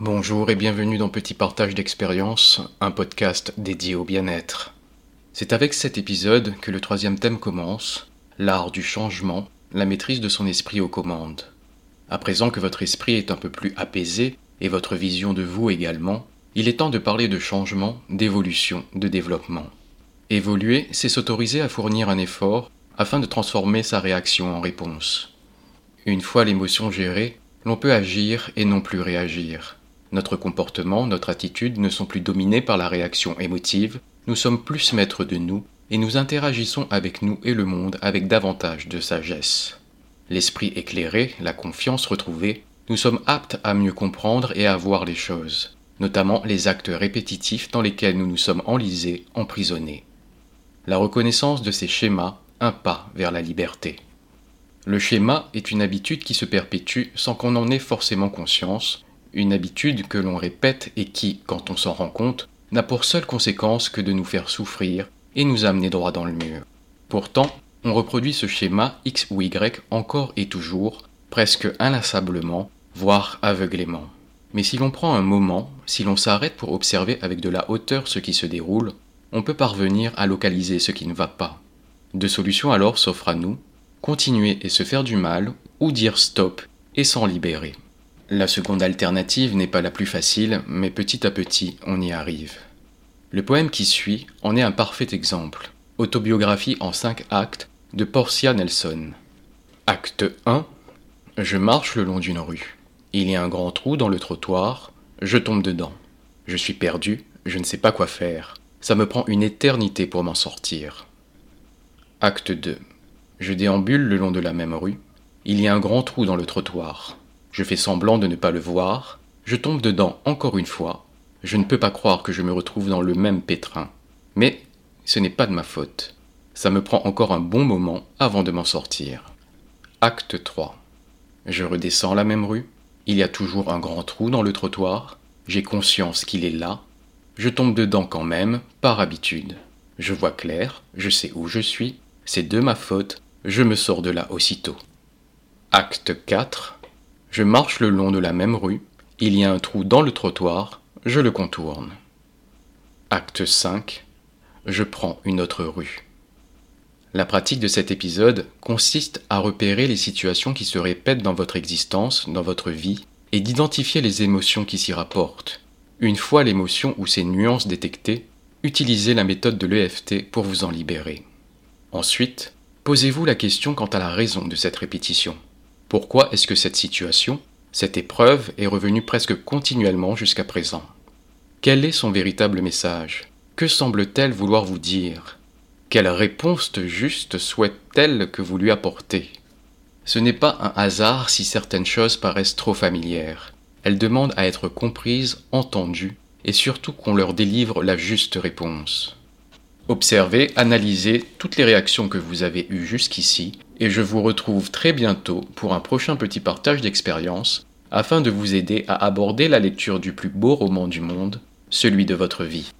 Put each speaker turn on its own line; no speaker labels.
Bonjour et bienvenue dans Petit Partage d'expérience, un podcast dédié au bien-être. C'est avec cet épisode que le troisième thème commence, l'art du changement, la maîtrise de son esprit aux commandes. À présent que votre esprit est un peu plus apaisé, et votre vision de vous également, il est temps de parler de changement, d'évolution, de développement. Évoluer, c'est s'autoriser à fournir un effort afin de transformer sa réaction en réponse. Une fois l'émotion gérée, l'on peut agir et non plus réagir. Notre comportement, notre attitude ne sont plus dominés par la réaction émotive, nous sommes plus maîtres de nous et nous interagissons avec nous et le monde avec davantage de sagesse. L'esprit éclairé, la confiance retrouvée, nous sommes aptes à mieux comprendre et à voir les choses, notamment les actes répétitifs dans lesquels nous nous sommes enlisés, emprisonnés. La reconnaissance de ces schémas, un pas vers la liberté. Le schéma est une habitude qui se perpétue sans qu'on en ait forcément conscience, une habitude que l'on répète et qui, quand on s'en rend compte, n'a pour seule conséquence que de nous faire souffrir et nous amener droit dans le mur. Pourtant, on reproduit ce schéma X ou Y encore et toujours, presque inlassablement, voire aveuglément. Mais si l'on prend un moment, si l'on s'arrête pour observer avec de la hauteur ce qui se déroule, on peut parvenir à localiser ce qui ne va pas. Deux solutions alors s'offrent à nous, continuer et se faire du mal, ou dire stop et s'en libérer. La seconde alternative n'est pas la plus facile, mais petit à petit, on y arrive. Le poème qui suit en est un parfait exemple. Autobiographie en cinq actes de Portia Nelson. Acte 1. Je marche le long d'une rue. Il y a un grand trou dans le trottoir. Je tombe dedans. Je suis perdu, je ne sais pas quoi faire. Ça me prend une éternité pour m'en sortir. Acte 2. Je déambule le long de la même rue. Il y a un grand trou dans le trottoir. Je fais semblant de ne pas le voir, je tombe dedans encore une fois, je ne peux pas croire que je me retrouve dans le même pétrin. Mais ce n'est pas de ma faute. Ça me prend encore un bon moment avant de m'en sortir. Acte 3. Je redescends la même rue, il y a toujours un grand trou dans le trottoir, j'ai conscience qu'il est là, je tombe dedans quand même, par habitude. Je vois clair, je sais où je suis, c'est de ma faute, je me sors de là aussitôt. Acte 4. Je marche le long de la même rue, il y a un trou dans le trottoir, je le contourne. Acte 5. Je prends une autre rue. La pratique de cet épisode consiste à repérer les situations qui se répètent dans votre existence, dans votre vie, et d'identifier les émotions qui s'y rapportent. Une fois l'émotion ou ses nuances détectées, utilisez la méthode de l'EFT pour vous en libérer. Ensuite, posez-vous la question quant à la raison de cette répétition. Pourquoi est-ce que cette situation, cette épreuve est revenue presque continuellement jusqu'à présent? Quel est son véritable message? Que semble-t-elle vouloir vous dire? Quelle réponse juste souhaite-t-elle que vous lui apportez? Ce n'est pas un hasard si certaines choses paraissent trop familières. Elles demandent à être comprises, entendues, et surtout qu'on leur délivre la juste réponse. Observez, analysez toutes les réactions que vous avez eues jusqu'ici et je vous retrouve très bientôt pour un prochain petit partage d'expérience afin de vous aider à aborder la lecture du plus beau roman du monde, celui de votre vie.